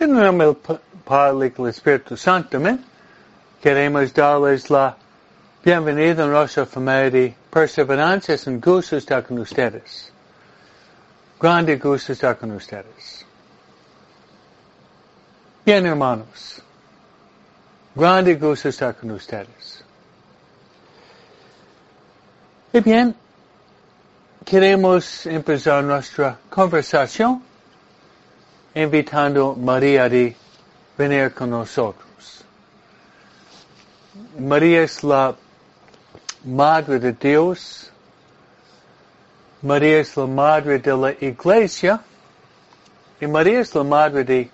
En el nombre del Padre y del Espíritu Santo, amén. Queremos darles la bienvenida a nuestra familia de perseverancia. Es un gusto estar con ustedes. Grande gusto estar con ustedes. Bien, hermanos. Grande gusto estar con ustedes. Y bien, queremos empezar nuestra conversación invitando a María de venir con nosotros. María es la Madre de Dios. María es la Madre de la Iglesia. Y María es la Madre de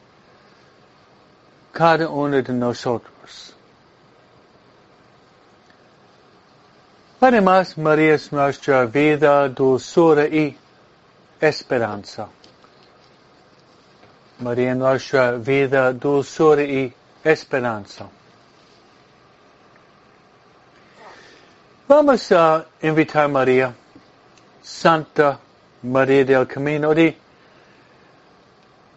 cada uno de nosotros. Además, María es nuestra vida, dulzura y esperanza. María nuestra vida, dulzura y esperanza. Vamos a invitar a María, Santa María del Camino, de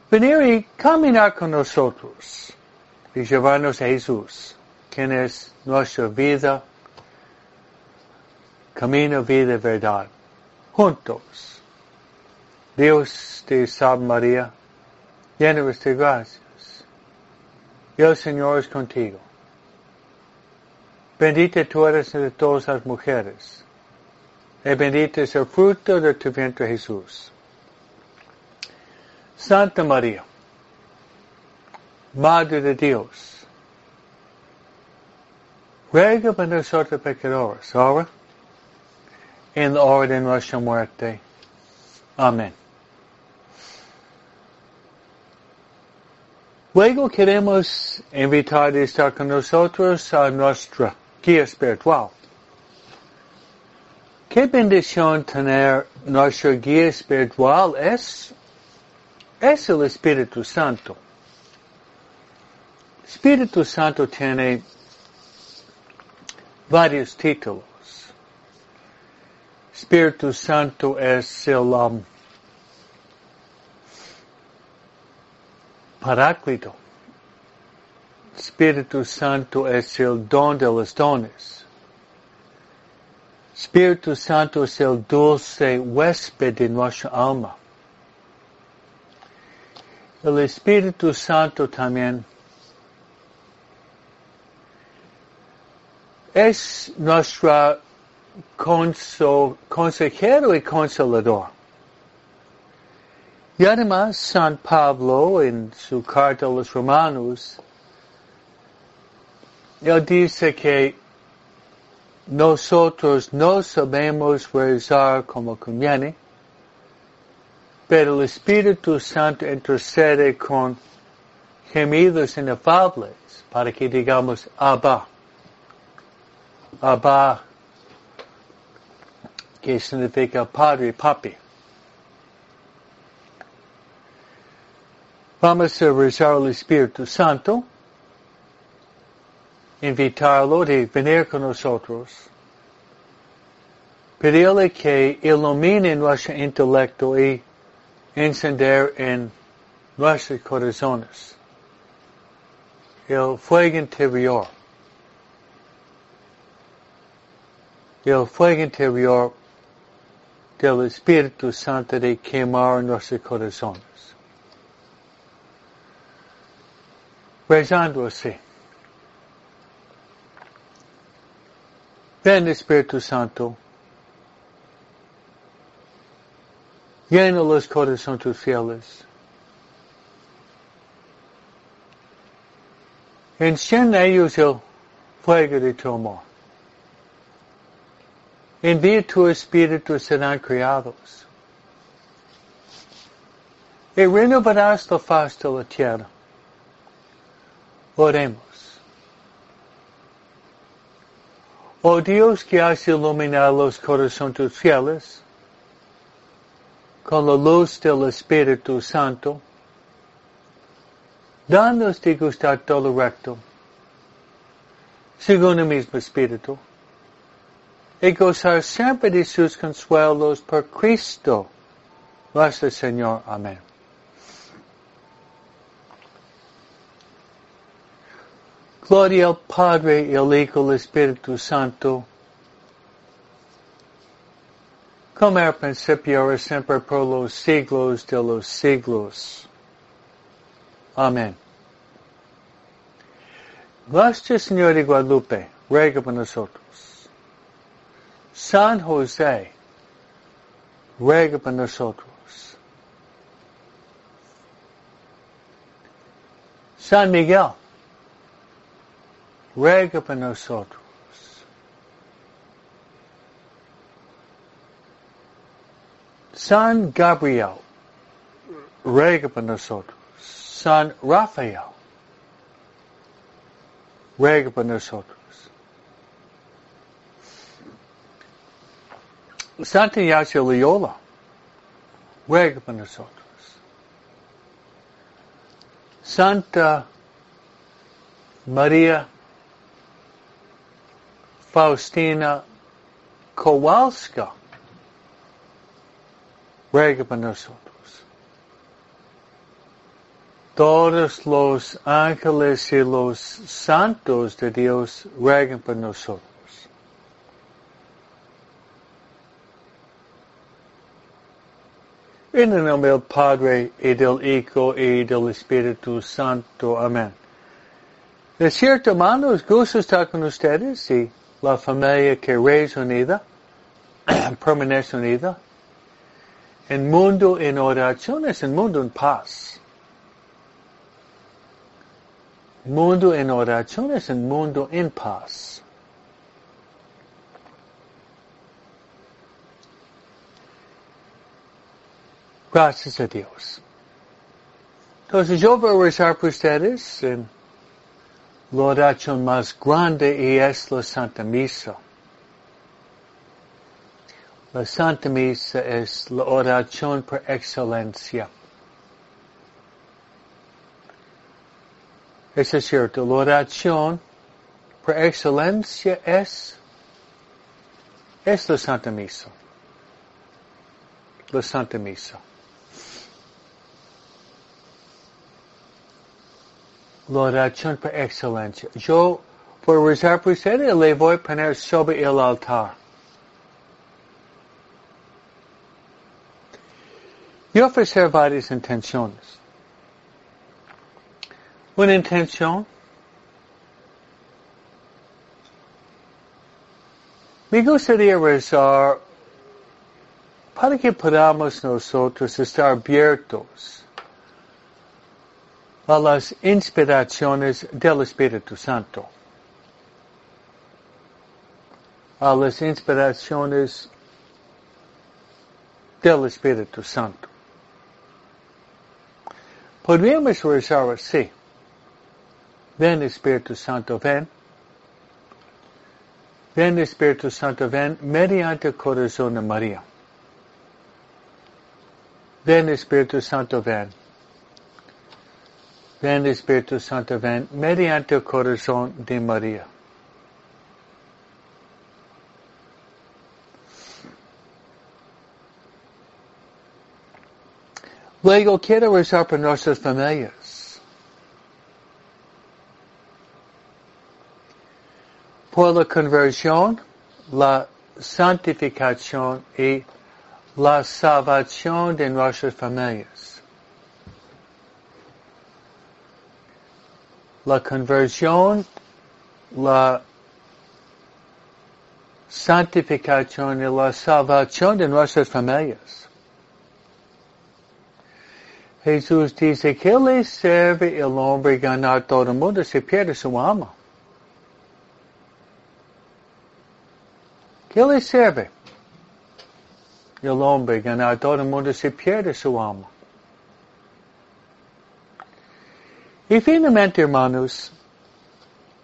venir y caminar con nosotros y llevarnos a Jesús, quien es nuestra vida, camino, vida, verdad, juntos. Dios te salve María, llena de gracias. Y el Señor es contigo. Bendita tú eres entre todas las mujeres. Y bendito es el fruto de tu vientre Jesús. Santa María, Madre de Dios, ruega por nosotros pecadores, ahora en la hora de nuestra muerte. Amén. Luego queremos invitar a estar con nosotros a nuestra guía espiritual. Qué bendición tener nuestra guía espiritual es, es el Espíritu Santo. Espíritu Santo tiene varios títulos. Espíritu Santo es el um, Paráclito. Espíritu Santo es el don de los dones. Espíritu Santo es el dulce huésped de nuestra alma. El Espíritu Santo también es nuestro consejero y consolador. Y además San Pablo en su carta a los romanos, él dice que nosotros no sabemos rezar como conviene, pero el Espíritu Santo intercede con gemidos inefables para que digamos Abba. Abba, que significa padre, papi. Vamos a rezar al Espíritu Santo, invitarlo de venir con nosotros, pedirle que ilumine nuestro intelecto y encender en nuestros corazones el fuego interior. El fuego interior del Espíritu Santo de quemar nuestros corazones. Rezando así. Ven Espíritu Santo, llena los corazones tus fieles. Enciende ellos el fuego de tu amor. Envía tu espíritu serán criados. Y renovarás la faz de la tierra. Oremos. Oh Dios que has iluminado los corazones fieles con la luz del Espíritu Santo, danos de gustar todo recto, según el mismo Espíritu, y gozar siempre de sus consuelos por Cristo nuestro Señor. Amén. Gloria al Padre y al Hijo y al Espíritu Santo, como era principio, ahora siempre, por los siglos de los siglos. Amén. Nuestro Señor de Guadalupe, ruega por nosotros. San José, ruega por nosotros. San Miguel, ruega por nosotros. San Gabriel, ruega por nosotros. San Rafael, ruega por nosotros. Santa Ignacio Loyola, ruega por nosotros. Santa Maria Faustina Kowalska, ruega por nosotros. Todos los ángeles y los santos de Dios ruegan por nosotros. En el nombre del Padre y del Hijo y del Espíritu Santo. Amén. Es cierto, hermanos, gusto estar con ustedes y la familia que es unida, permanece unida. En mundo en oración es un mundo en paz. Mundo en oración es un mundo en paz. Gracias a Dios. Entonces yo voy a rezar por ustedes en la oración más grande y es la Santa Misa. La Santa Misa es la oración por excelencia. Es cierto, la oración por excelencia es, es la Santa Misa. La Santa Misa. La oración uh, por excelencia. Yo, por rezar por ustedes, le voy a poner sobre el altar. y ofrecer varias intenciones. Una intención me gustaría rezar para que podamos nosotros estar abiertos a las inspiraciones del Espíritu Santo, a las inspiraciones del Espíritu Santo. Podríamos rezar así. Ven Espíritu Santo, ven. Ven Espíritu Santo, ven mediante corazón de María. Ven Espíritu Santo, ven. Ven Espíritu Santo, ven mediante el corazón de María. Luego quiero rezar por nuestras familias. Por la conversión, la santificación y la salvación de nuestras familias. La conversión, la santificación y la salvación de nuestras familias. Jesús dice, ¿qué le sirve el hombre ganar todo el mundo si pierde su alma? ¿Qué le sirve el hombre ganar todo el mundo si pierde su alma? Y finalmente, hermanos,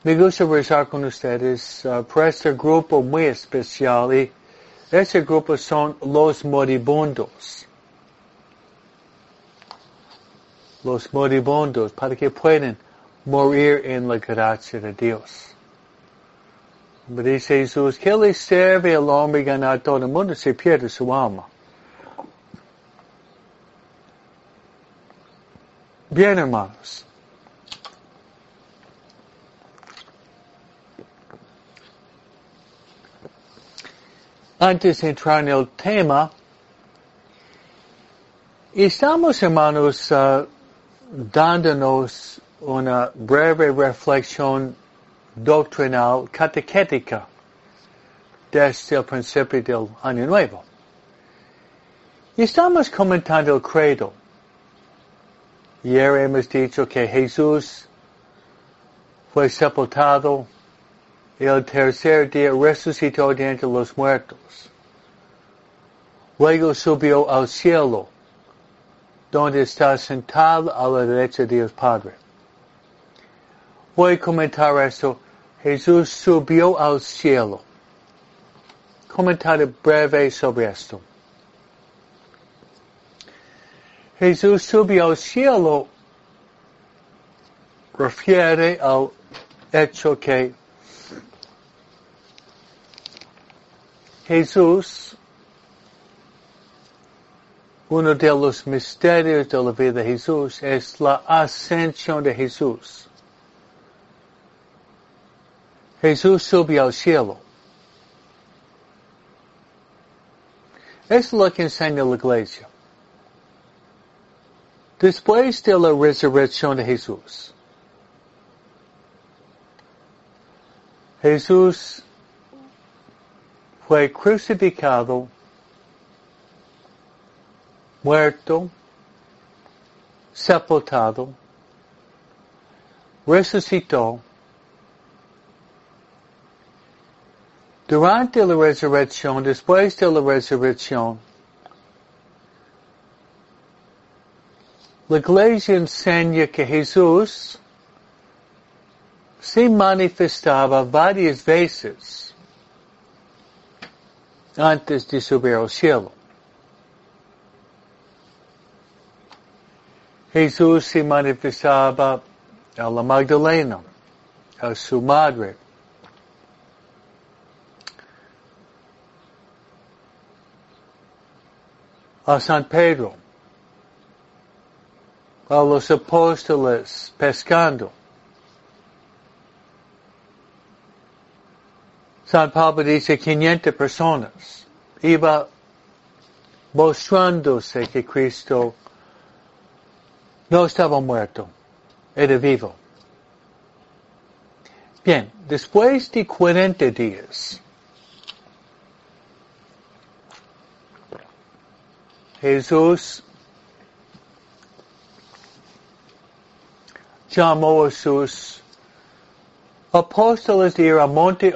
me gusta rezar con ustedes uh, por este grupo muy especial y ese grupo son los moribundos. los moribundos para que puedan morir en la gracia de Dios. Dice Jesús, ¿qué le sirve al hombre ganar todo el mundo si pierde su alma? Bien, hermanos. Antes de entrar en el tema, estamos, hermanos, uh, dándonos una breve reflexión doctrinal catequética desde el principio del año nuevo. Y estamos comentando el credo. Ayer hemos dicho que Jesús fue sepultado y el tercer día resucitó de entre los muertos. Luego subió al cielo, donde está sentado a la derecha de Dios Padre. Voy a comentar esto. Jesús subió al cielo. Comentario breve sobre esto. Jesús subió al cielo refiere al hecho que Jesús, uno de los misterios de la vida de Jesús es la ascensión de Jesús. Jesús subió al cielo. Es lo que enseña la iglesia. Después de la resurrección de Jesús, Jesús fue crucificado, muerto, sepultado, resucitó, durante la resurrección, después de la resurrección, la iglesia enseña que Jesús se manifestaba varias veces antes de subir al cielo. Jesús se manifestaba a la Magdalena, a su madre, a San Pedro, a los apóstoles pescando. San Pablo dice 500 personas. Iba mostrándose que Cristo no estaba muerto, era vivo. Bien, después de 40 días, Jesús llamó a sus apóstoles de ir Monte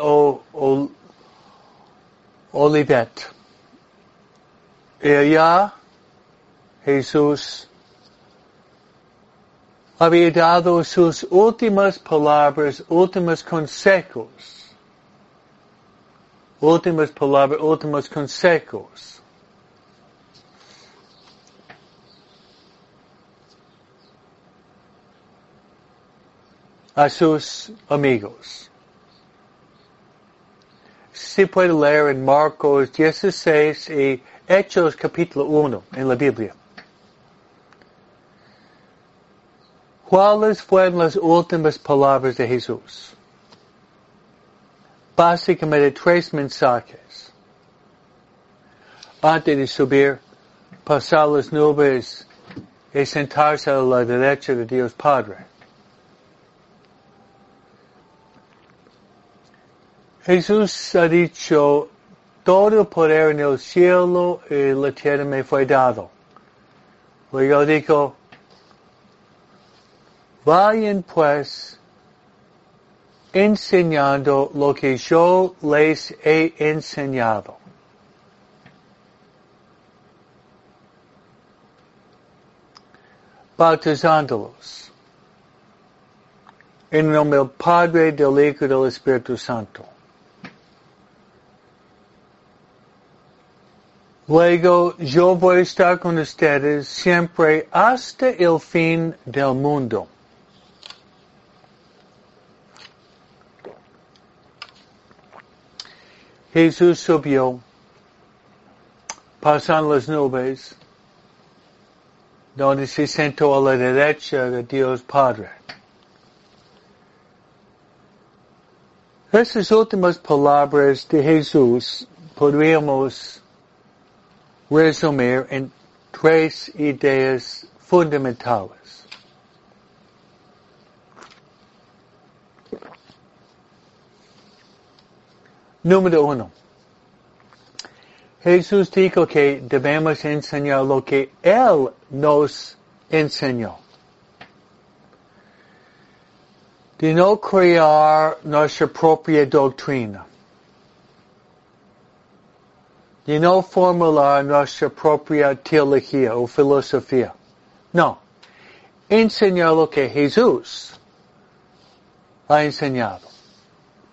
Olivet. Y allá Jesús había dado sus últimas palabras, últimos consejos. Últimas palabras, últimos consejos. a sus amigos. Se puede leer en Marcos 16 y Hechos capítulo 1 en la Biblia. ¿Cuáles fueron las últimas palabras de Jesús? Básicamente tres mensajes. Antes de subir, pasar las nubes y sentarse a la derecha de Dios Padre. Jesús ha dicho, todo poder en el cielo y la tierra me fue dado. Luego dijo, vayan pues enseñando lo que yo les he enseñado. Bautizándolos en nombre del Padre, del Hijo y del Espíritu Santo. Luego yo voy a estar con ustedes siempre hasta el fin del mundo. Jesús subió, pasan las nubes, donde se sentó a la derecha de Dios Padre. Esas últimas palabras de Jesús podríamos resumir en tres ideas fundamentales. Número uno. Jesús dijo que debemos enseñar lo que Él nos enseñó. De no crear nuestra propia doctrina. De no formular nuestra propia teología o filosofía. No. Enseñar lo que Jesús ha enseñado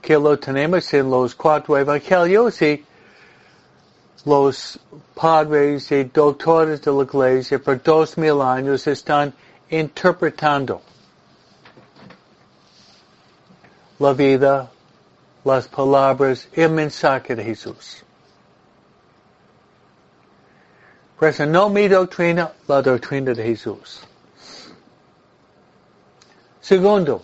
que lo tenemos en los cuatro evangelios y los padres y doctores de la iglesia por dos mil años están interpretando la vida, las palabras, el mensaje de Jesús. Por eso no mi doctrina, la doctrina de Jesús. Segundo,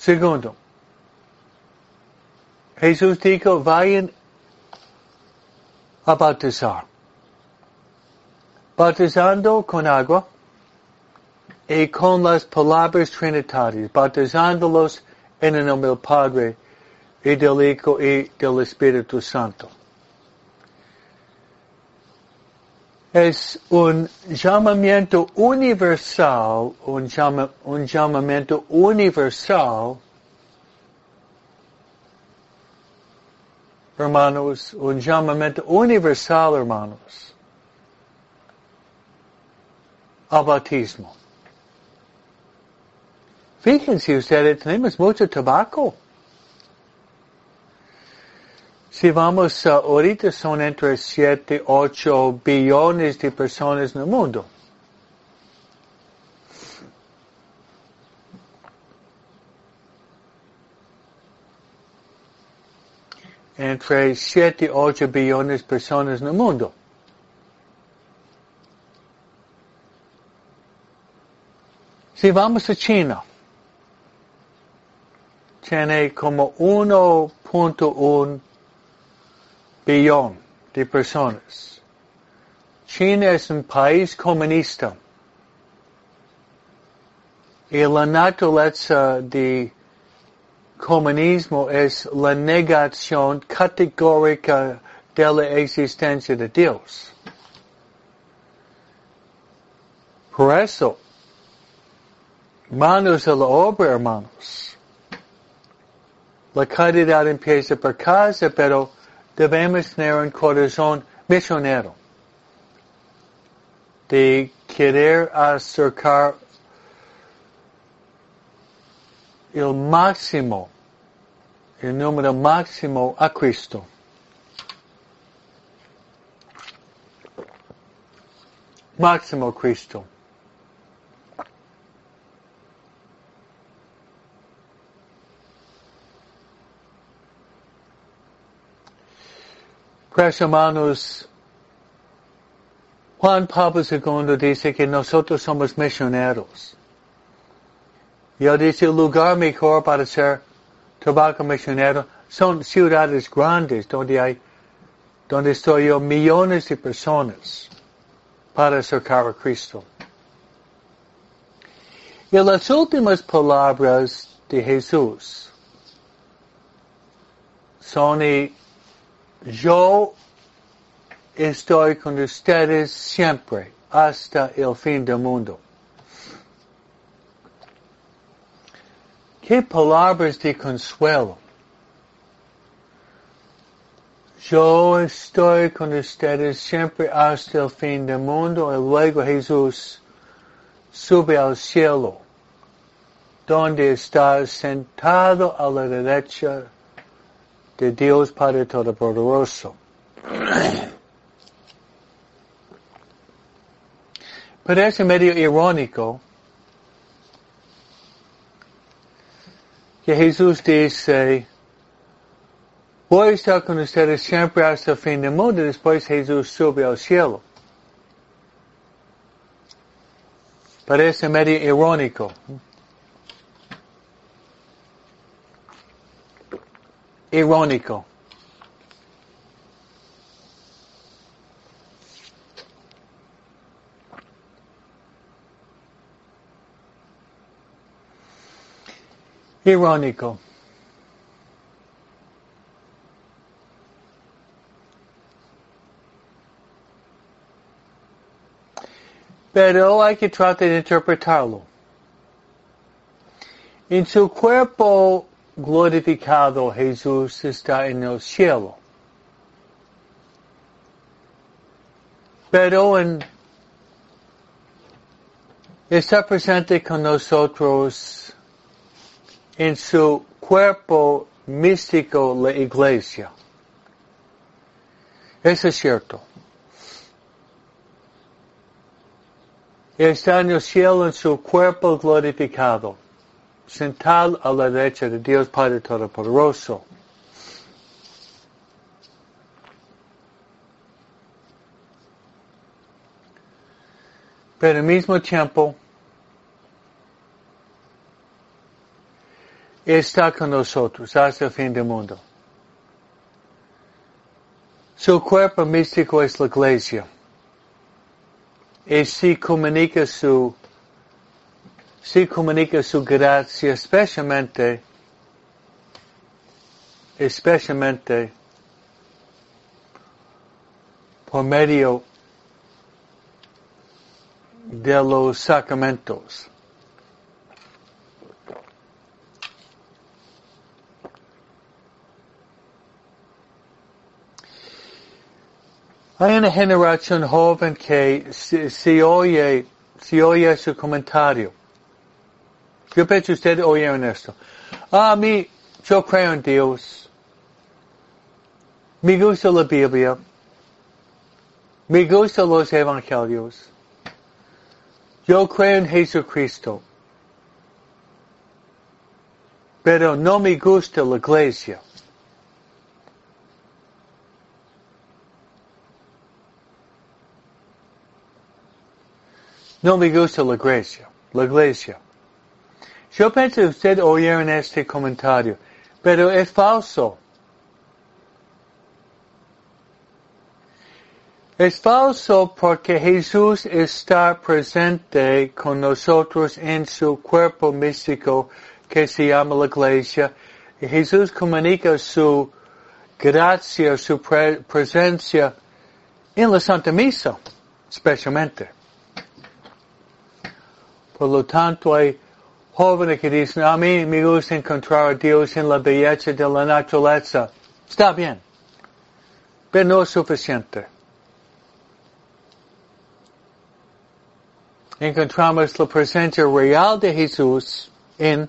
Segundo, Jesús dijo, vayan a bautizar. Bautizando con agua y con las palabras trinitarias, bautizándolos en el nombre del Padre y del Hijo y del Espíritu Santo. Es un llamamiento universal, un, un llamamiento universal, hermanos, un llamamiento universal, hermanos, al bautismo. Fíjense ustedes, tenemos mucho tabaco. Si vamos, ahorita son entre 7, 8 billones de personas en el mundo. Entre 7 y 8 billones de personas en el mundo. Si vamos a China, tiene como 1.1 billón de personas. China es un país comunista. Y la naturaleza de comunismo es la negación categórica de la existencia de Dios. Por eso, manos a la obra, hermanos. La caridad empieza por casa, pero debemos tener un corazón misionero de querer acercar el máximo, el número máximo a Cristo. Máximo Cristo. Pues hermanos, Juan Pablo II dice que nosotros somos misioneros. Y él dice el lugar mejor para ser tabaco misionero son ciudades grandes donde hay, donde estoy yo, millones de personas para acercar a Cristo. Y las últimas palabras de Jesús son y yo estoy con ustedes siempre hasta el fin del mundo. Qué palabras de consuelo. Yo estoy con ustedes siempre hasta el fin del mundo y luego Jesús sube al cielo, donde está sentado a la derecha de Dios Padre Todopoderoso. Parece medio irónico que Jesús dice, voy a estar con ustedes siempre hasta el fin del mundo, después Jesús sube al cielo. Parece medio irónico. Irónico. Irónico. Pero hay que tratar de interpretarlo. En su cuerpo glorificado Jesús está en el cielo. Pero en, está presente con nosotros en su cuerpo místico la iglesia. Eso es cierto. Está en el cielo en su cuerpo glorificado sentado a la derecha de Dios Padre Todopoderoso. Pero al mismo tiempo, está con nosotros hasta el fin del mundo. Su cuerpo místico es la iglesia. Y si comunica su si comunica su gracia especialmente, especialmente por medio de los sacramentos. Hay una generación joven que si, oye, si oye su comentario yo pienso usted oyeron esto. Ah, mí, yo creo en Dios. Me gusta la Biblia. Me gustan los evangelios. Yo creo en Jesucristo. Pero no me gusta la iglesia. No me gusta la iglesia. La iglesia. Yo que usted oyeron este comentario, pero es falso. Es falso porque Jesús está presente con nosotros en su cuerpo místico que se llama la iglesia. Jesús comunica su gracia, su presencia en la Santa Misa, especialmente. Por lo tanto, hay jóvenes que dicen, a mí me gusta encontrar a Dios en la belleza de la naturaleza. Está bien, pero no es suficiente. Encontramos la presencia real de Jesús en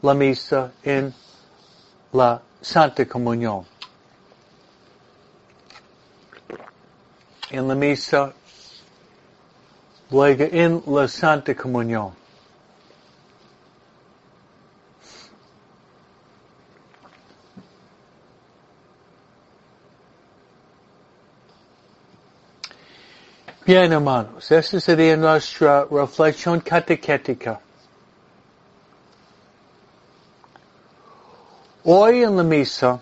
la misa, en la Santa Comunión. En la misa, luego en la Santa Comunión. Bien, hermanos, esa sería nuestra reflexión catequética. Hoy en la misa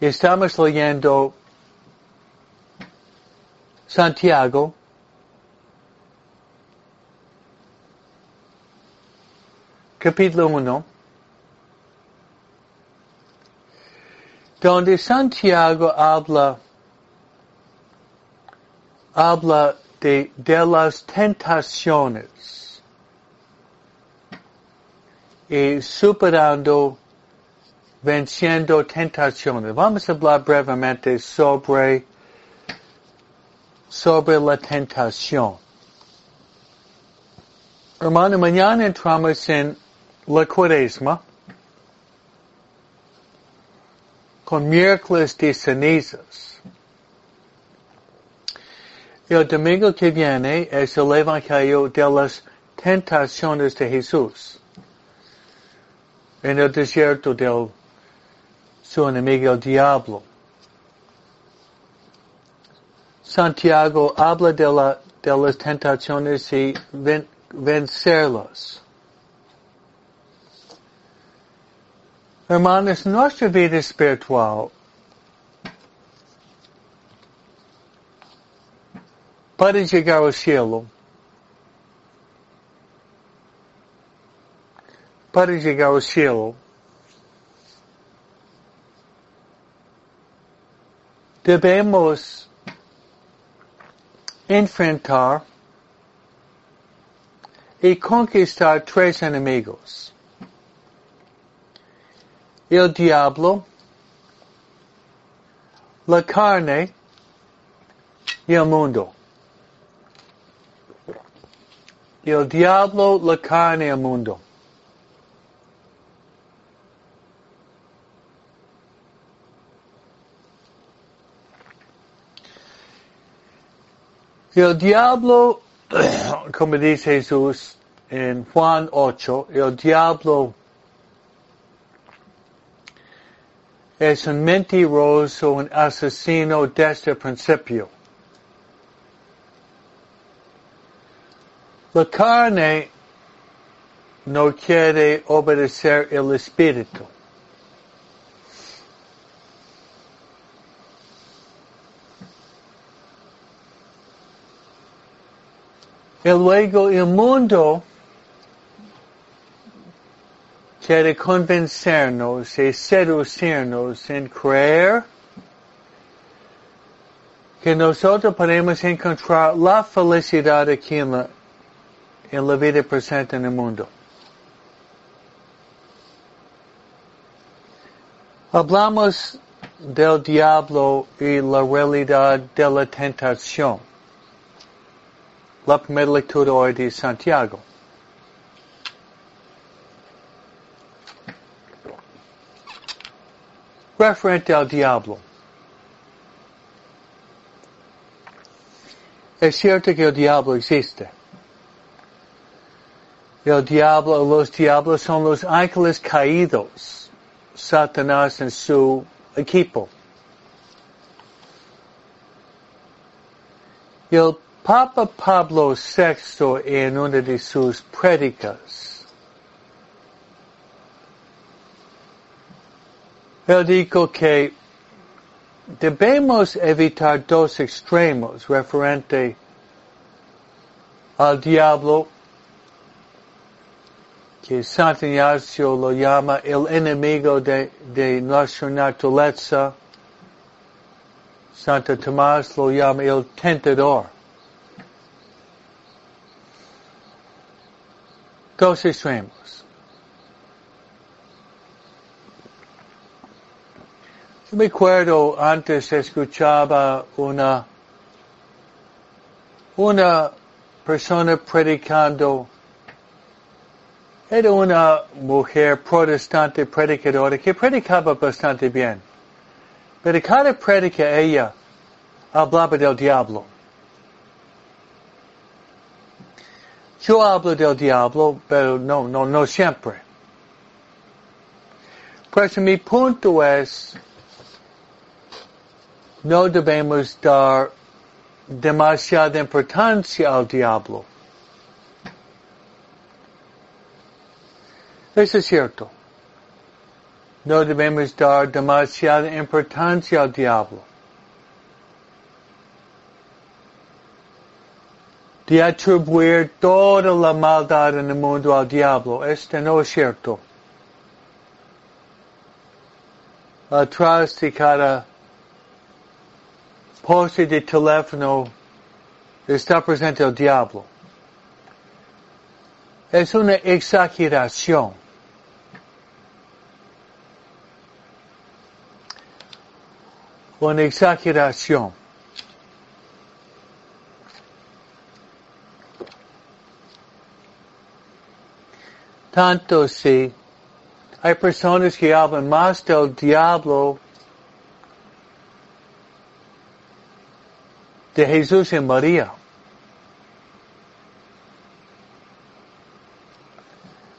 estamos leyendo Santiago, capítulo 1, donde Santiago habla habla de, de las tentaciones y superando, venciendo tentaciones. Vamos a hablar brevemente sobre, sobre la tentación. Hermano, mañana entramos en la cuaresma con miércoles de cenizas. El domingo que viene es el Evangelio de las tentaciones de Jesús. En el desierto del su enemigo el diablo. Santiago habla de, la, de las tentaciones y ven, vencerlas. Hermanos, nuestra vida espiritual para llegar al cielo, para llegar al cielo, debemos enfrentar y conquistar tres enemigos. El diablo, la carne y el mundo. El diablo, la carne el mundo. El diablo, como dice Jesús en Juan 8, el diablo es un mentiroso, un asesino desde el principio. La carne no quiere obedecer el espíritu. Y luego el quiere convencernos y seducirnos en creer que nosotros podemos encontrar la felicidad aquí en la, en la vida presente en el mundo. Hablamos del diablo y la realidad de la tentación la primera lectura hoy de Santiago. Referente al diablo. Es cierto que el diablo existe. El diablo, los diablos son los ángeles caídos. Satanás en su equipo. El Papa Pablo VI en una de sus prédicas, él dijo que debemos evitar dos extremos referente al diablo, que Santo Ignacio lo llama el enemigo de, de nuestra naturaleza, Santo Tomás lo llama el tentador. dos extremos. Yo me acuerdo antes escuchaba una, una persona predicando, era una mujer protestante predicadora que predicaba bastante bien. Pero cada predica ella hablaba del diablo. Yo hablo del diablo, pero no, no, no siempre. Pues mi punto es, no debemos dar demasiada importancia al diablo. Eso es cierto. No debemos dar demasiada importancia al diablo. de atribuir toda la maldad en el mundo al diablo. Este no es cierto. Atrás de cada poste de teléfono está presente el diablo. Es una exageración. Una exageración. Tanto si hay personas que hablan más del diablo de Jesús y María.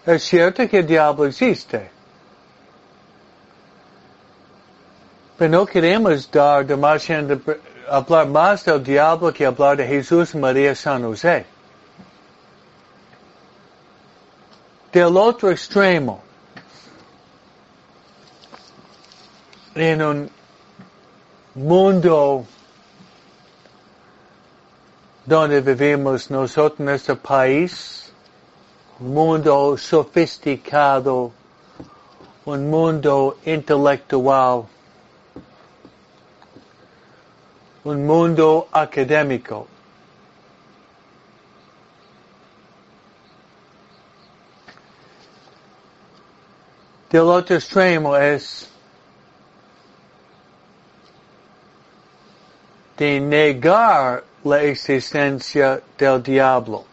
Es cierto que el diablo existe. Pero no queremos dar demasiado, hablar más del diablo que hablar de Jesús y María San José. del otro extremo. en un mundo donde vivimos nosotros en este país, un mundo sofisticado, un mundo intelectual, un mundo académico. Del otro extremo es de negar la existencia del diablo.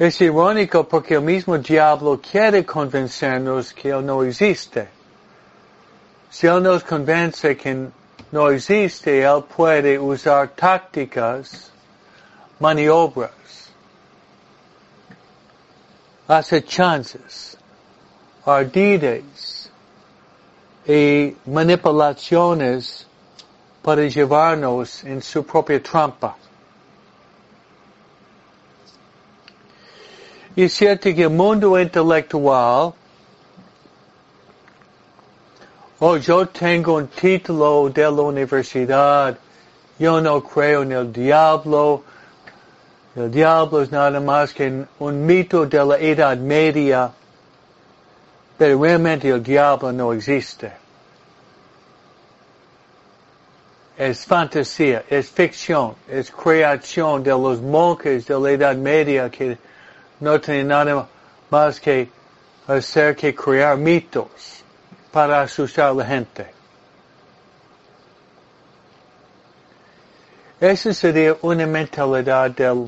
Es irónico porque el mismo diablo quiere convencernos que él no existe. Si él nos convence que no existe, él puede usar tácticas, maniobras, acechanzas, ardides y manipulaciones para llevarnos en su propia trampa. Y cierto que el mundo intelectual, oh, yo tengo un título de la universidad, yo no creo en el diablo, el diablo es nada más que un mito de la Edad Media, pero realmente el diablo no existe. Es fantasía, es ficción, es creación de los monjes de la Edad Media que no tiene nada más que hacer que crear mitos para asustar a la gente. Esa sería una mentalidad del,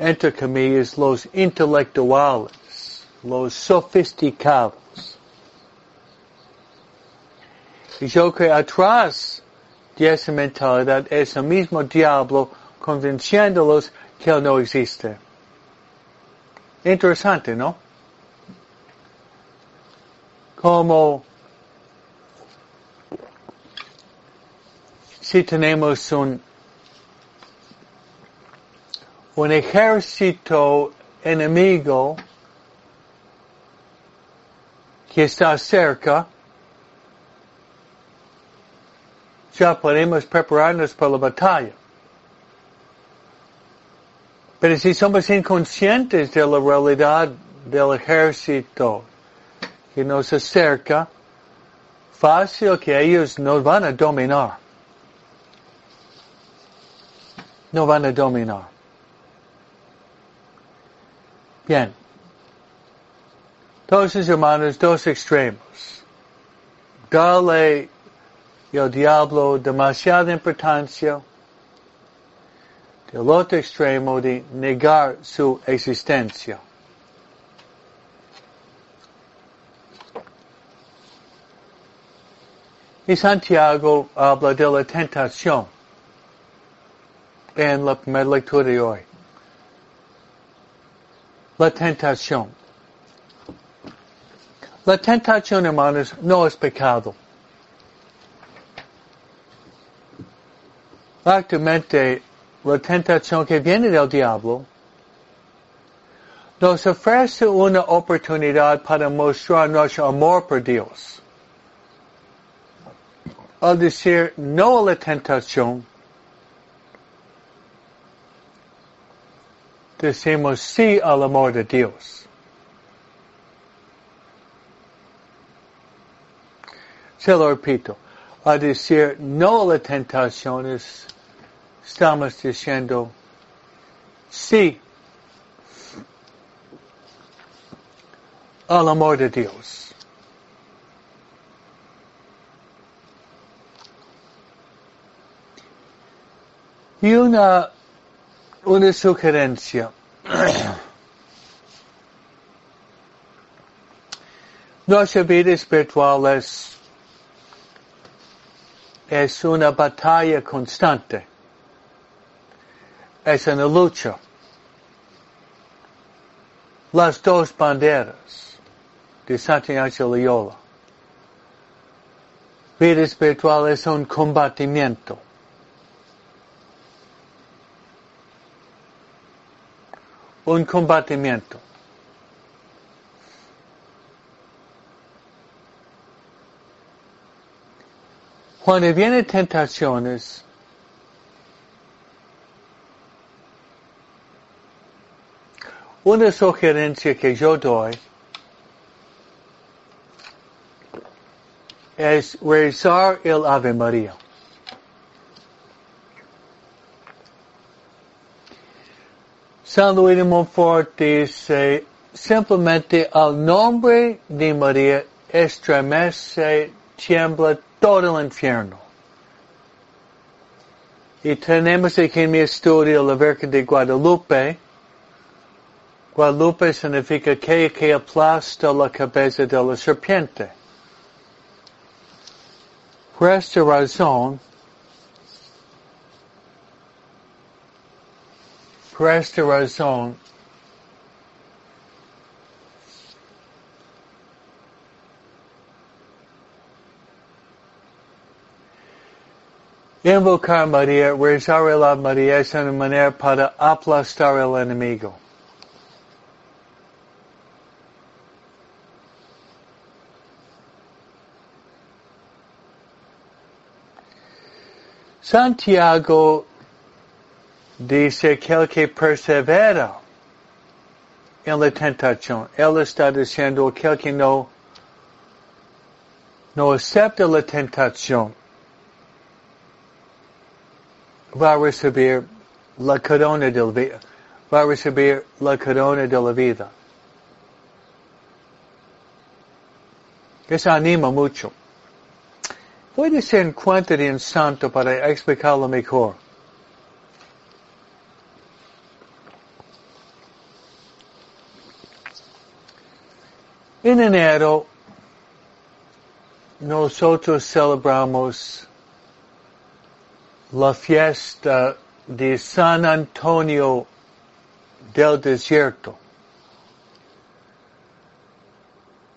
entre comillas, los intelectuales, los sofisticados. Y yo que atrás de esa mentalidad es el mismo diablo convenciéndolos que él no existe. Interesante, ¿no? Como si tenemos un, ejército enemigo que está cerca, ya podemos prepararnos para la batalla. Pero si somos inconscientes de la realidad del ejército que nos acerca, fácil que ellos nos van a dominar. No van a dominar. Bien. Entonces, hermanos, dos extremos. Dale el diablo demasiada importancia el otro extremo de negar su existencia. Y Santiago habla de la tentación en la primera lectura de hoy. La tentación. La tentación, hermanos, no es pecado. Actualmente, la tentación que viene del diablo, nos ofrece una oportunidad para mostrar nuestro amor por Dios. Al decir no a la tentación, decimos sí al amor de Dios. Se lo repito, al decir no a la tentación es estamos diciendo sí al amor de Dios. Y una, una sugerencia. Nuestra vida espiritual es, es una batalla constante es una lucha. Las dos banderas de Santiago Loyola. Vida espiritual es un combatimiento. un combatimiento. Cuando vienen tentaciones, una sugerencia que yo doy es rezar el Ave María. San Montfort dice, simplemente al nombre de María estremece, tiembla todo el infierno. Y tenemos aquí en mi estudio la Virgen de Guadalupe. Guadalupe significa que, que aplasta la cabeza de la serpiente. Por esta razón, por esta razón, Invocar María, rezar a María es una manera para aplastar al enemigo. Santiago dice que el que persevera en la tentación, él está diciendo que el que no, no acepta la tentación, va a recibir la corona de la vida, va a recibir la corona de la vida. Eso anima mucho. Voy a decir en de un santo para explicarlo mejor. En enero, nosotros celebramos la fiesta de San Antonio del Desierto.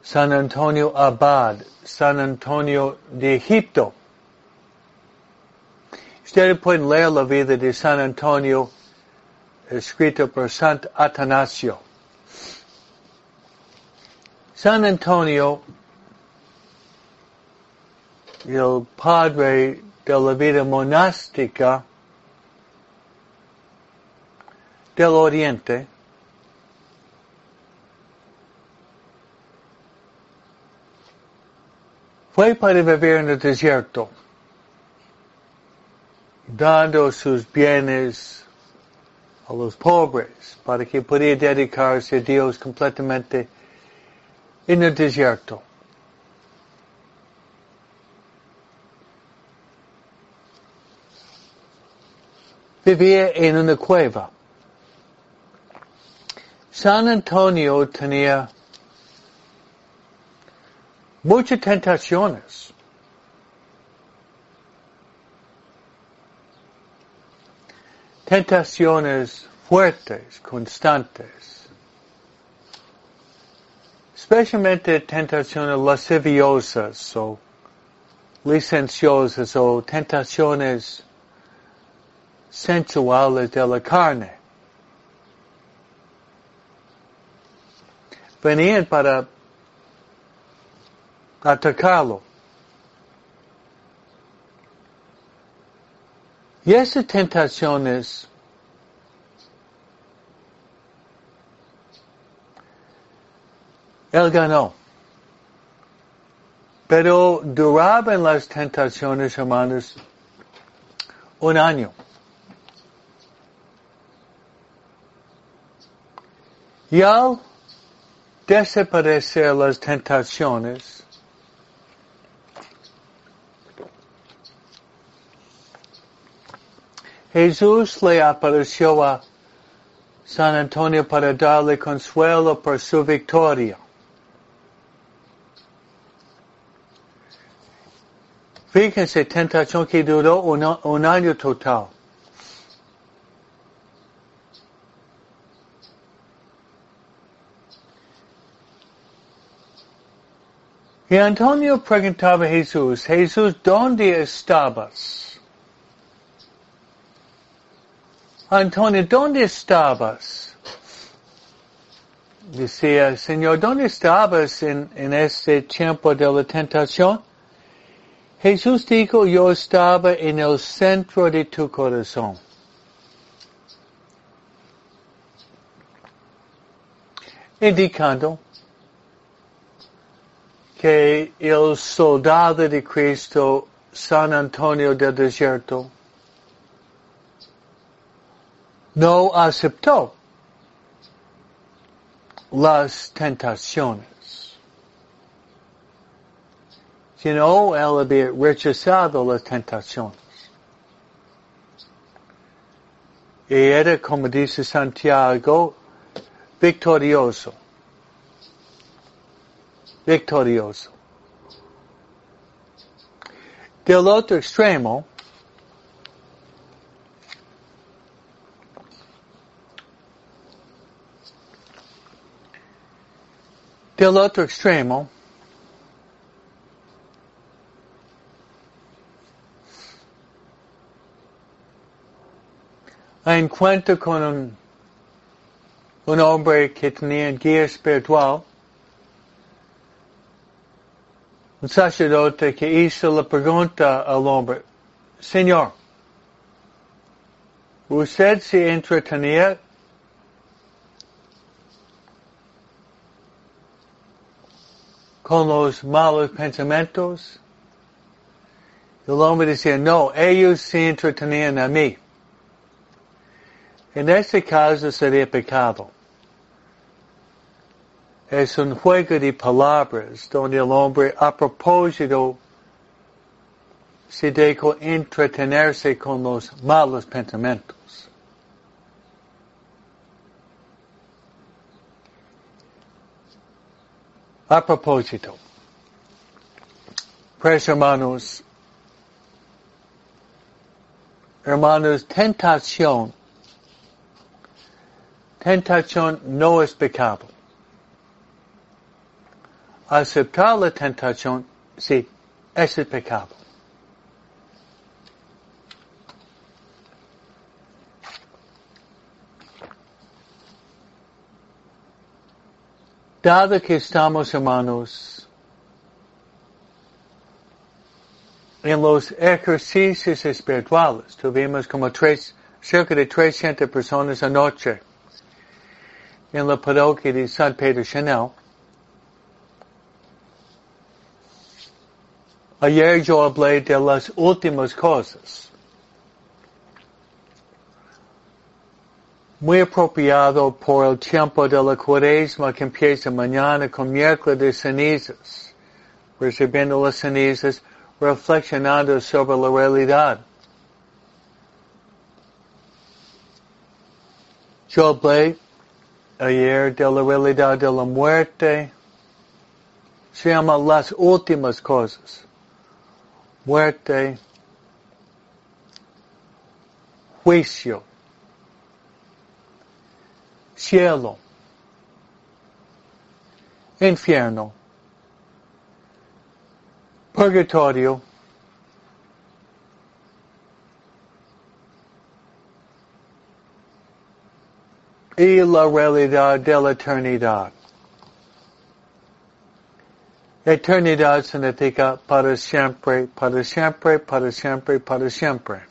San Antonio Abad, San Antonio de Egipto. Ustedes pueden leer la vida de San Antonio escrita por Sant Atanasio. San Antonio, el padre de la vida monástica del Oriente, fue para vivir en el desierto, dando sus bienes a los pobres, para que pudiera dedicarse a Dios completamente en el desierto. Vivía en una cueva. San Antonio tenía muchas tentaciones. Tentaciones fuertes, constantes. Especialmente tentaciones lasciviosas o licenciosas o tentaciones sensuales de la carne. Venían para atacarlo. Y esas tentaciones él ganó. Pero duraban las tentaciones, hermanos, un año. Y al desaparecer las tentaciones, Jesús le apareció a San Antonio para darle consuelo por su victoria. Fíjense, tentación que duró un, un año total. Y Antonio preguntaba a Jesús, Jesús, ¿dónde estabas? Antonio, ¿dónde estabas? Decía, Señor, ¿dónde estabas en, en este tiempo de la tentación? Jesús dijo, yo estaba en el centro de tu corazón. Indicando que el soldado de Cristo, San Antonio del Desierto, no aceptó las tentaciones, sino él había rechazado las tentaciones. Y era, como dice Santiago, victorioso. Victorioso. Del otro extremo, del otro extremo, encuentro con un, un hombre que tenía guía espiritual, un sacerdote que hizo la pregunta al hombre, Señor, ¿usted se entretenía con los malos pensamientos. El hombre decía, no, ellos se entretenían a mí. En este caso sería pecado. Es un juego de palabras donde el hombre a propósito se dejó entretenerse con los malos pensamientos. A propósito, pues hermanos, hermanos, tentación, tentación no es pecado. Aceptar la tentación, sí, es pecado. Dado que estamos, hermanos, en los ejercicios espirituales, tuvimos como tres, cerca de 300 personas anoche en la parroquia de San Pedro Chanel. Ayer yo hablé de las últimas cosas. muy apropiado por el tiempo de la cuaresma que empieza mañana con miércoles de cenizas, recibiendo las cenizas, reflexionando sobre la realidad. Yo hablé ayer de la realidad de la muerte, se llama las últimas cosas. Muerte, juicio, cielo, infierno, purgatorio, y la realidad de la eternidad. Eternidad significa para siempre, para siempre, para siempre, para siempre.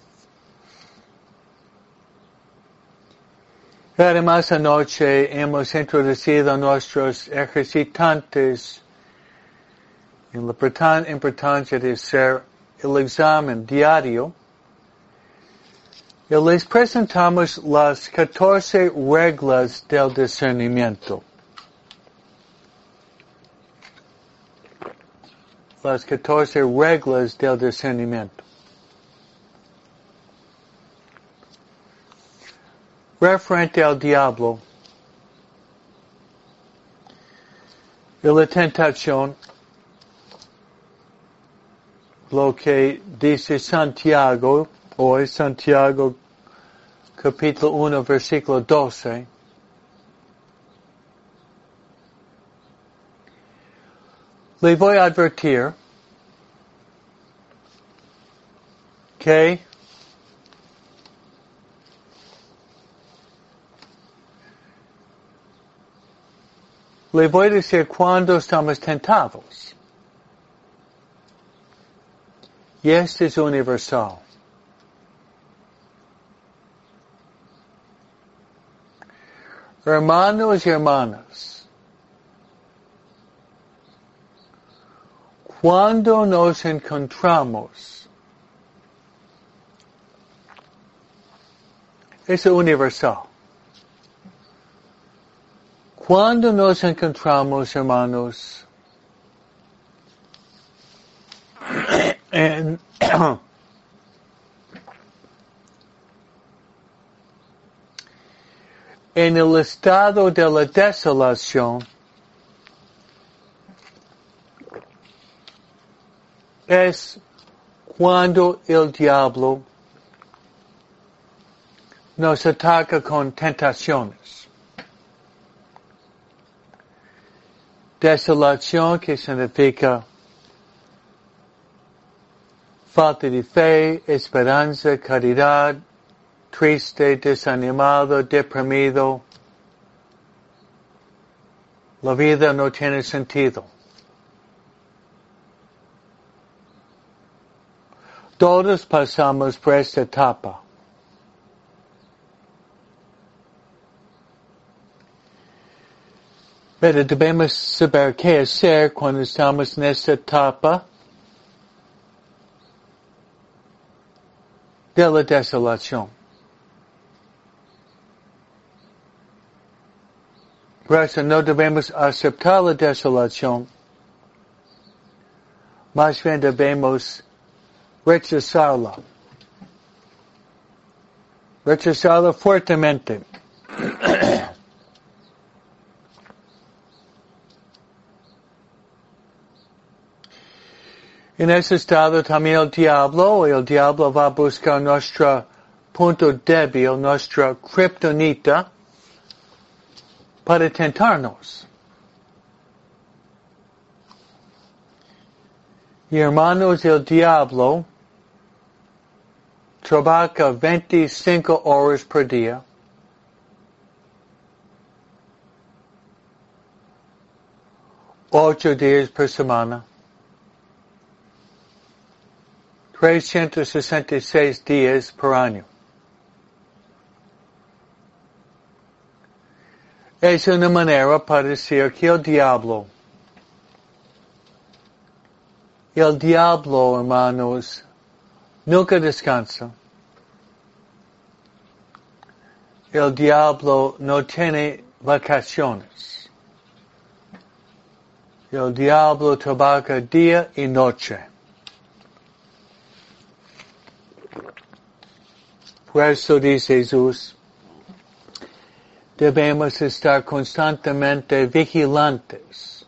Además, anoche hemos introducido nuestros ejercitantes en la importancia de hacer el examen diario. Les presentamos las 14 reglas del discernimiento. Las 14 reglas del discernimiento. referente al diablo y la tentación, lo que dice Santiago, hoy Santiago capítulo 1 versículo 12, le voy a advertir que le voy a decir cuando estamos tentados. y este es universal. Hermanos y hermanas, cuando nos encontramos, es universal. Cuando nos encontramos, hermanos, en, en el estado de la desolación, es cuando el diablo nos ataca con tentaciones. Desolación que significa falta de fe, esperanza, caridad, triste, desanimado, deprimido. La vida no tiene sentido. Todos pasamos por esta etapa. Pero debemos saber qué hacer cuando estamos en esta etapa de la desolación. Eso no debemos aceptar la desolación, más bien debemos rechazarla. Rechazarla fuertemente. en ese estado también el diablo, el diablo va a buscar nuestro punto débil, nuestra kryptonita, para tentarnos. Y hermanos, el diablo trabaja 25 horas por día. Ocho días por semana. 366 días por año. Es una manera para decir que el diablo, el diablo, hermanos, nunca descansa. El diablo no tiene vacaciones. El diablo trabaja día y noche. Por eso dice Jesús, debemos estar constantemente vigilantes.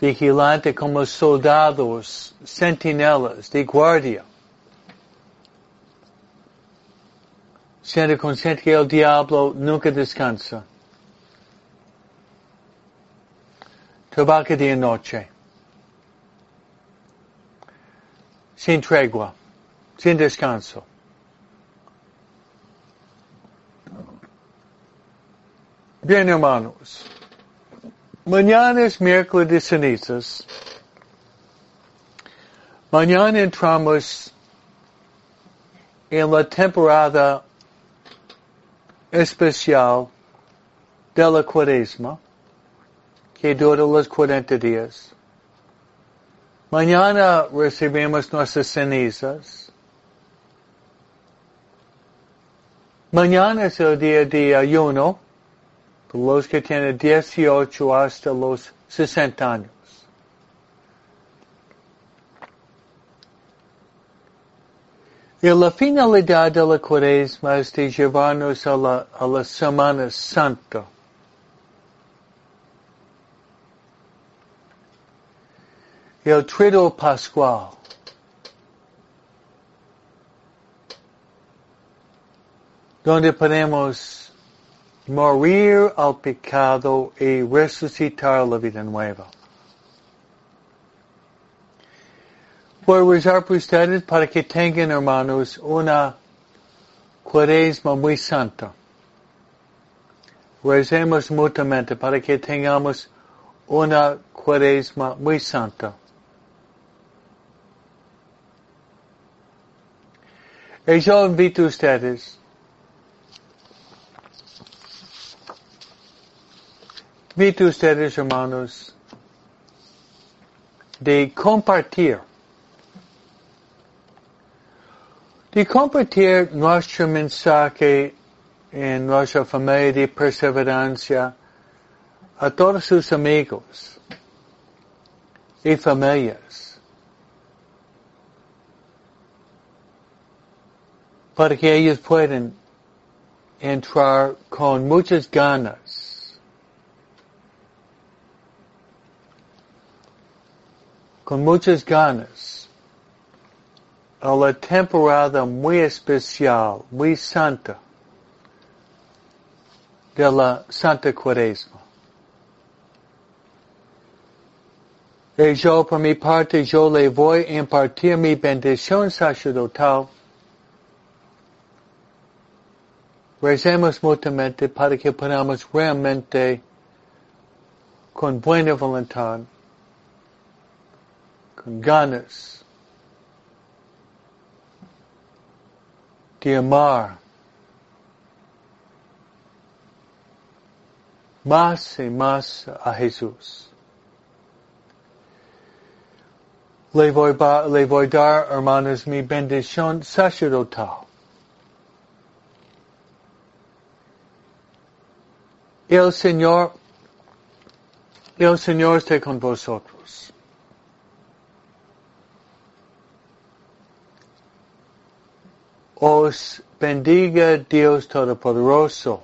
Vigilante como soldados, centinelas de guardia. Siendo consciente que el diablo nunca descansa. Trabaja día y noche. Sin tregua. Sin descanso. Bien, hermanos. Mañana es miércoles de cenizas. Mañana entramos en la temporada especial de la cuaresma, que dura los 40 días. Mañana recibimos nuestras cenizas. Mañana es el día de ayuno los que tienen 18 hasta los 60 años. Y la finalidad de la cuaresma es de llevarnos a la, Semana Santa. El trido pascual. Donde podemos morir al pecado y resucitar la vida nueva. Voy a rezar por ustedes para que tengan, hermanos, una cuaresma muy santa. Rezemos mutuamente para que tengamos una cuaresma muy santa. Y yo invito a ustedes invito ustedes, hermanos, de compartir, de compartir nuestro mensaje en nuestra familia de perseverancia a todos sus amigos y familias. Para que ellos puedan entrar con muchas ganas, con muchas ganas, a la temporada muy especial, muy santa de la Santa Cuaresma. Y yo, por mi parte, yo le voy a impartir mi bendición sacerdotal. Recemos mutuamente para que podamos realmente, con buena voluntad, ganas, de amar más y más a Jesús. Le voy, le voy dar, hermanos, mi bendición sacerdotal. El Señor, el Señor esté con vosotros. Os bendiga Dios Todopoderoso.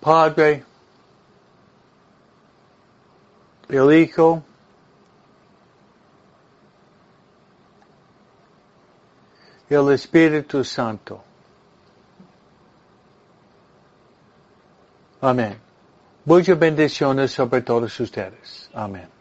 Padre, el Hijo, el Espíritu Santo. Amén. Muchas bendiciones sobre todos ustedes. Amén.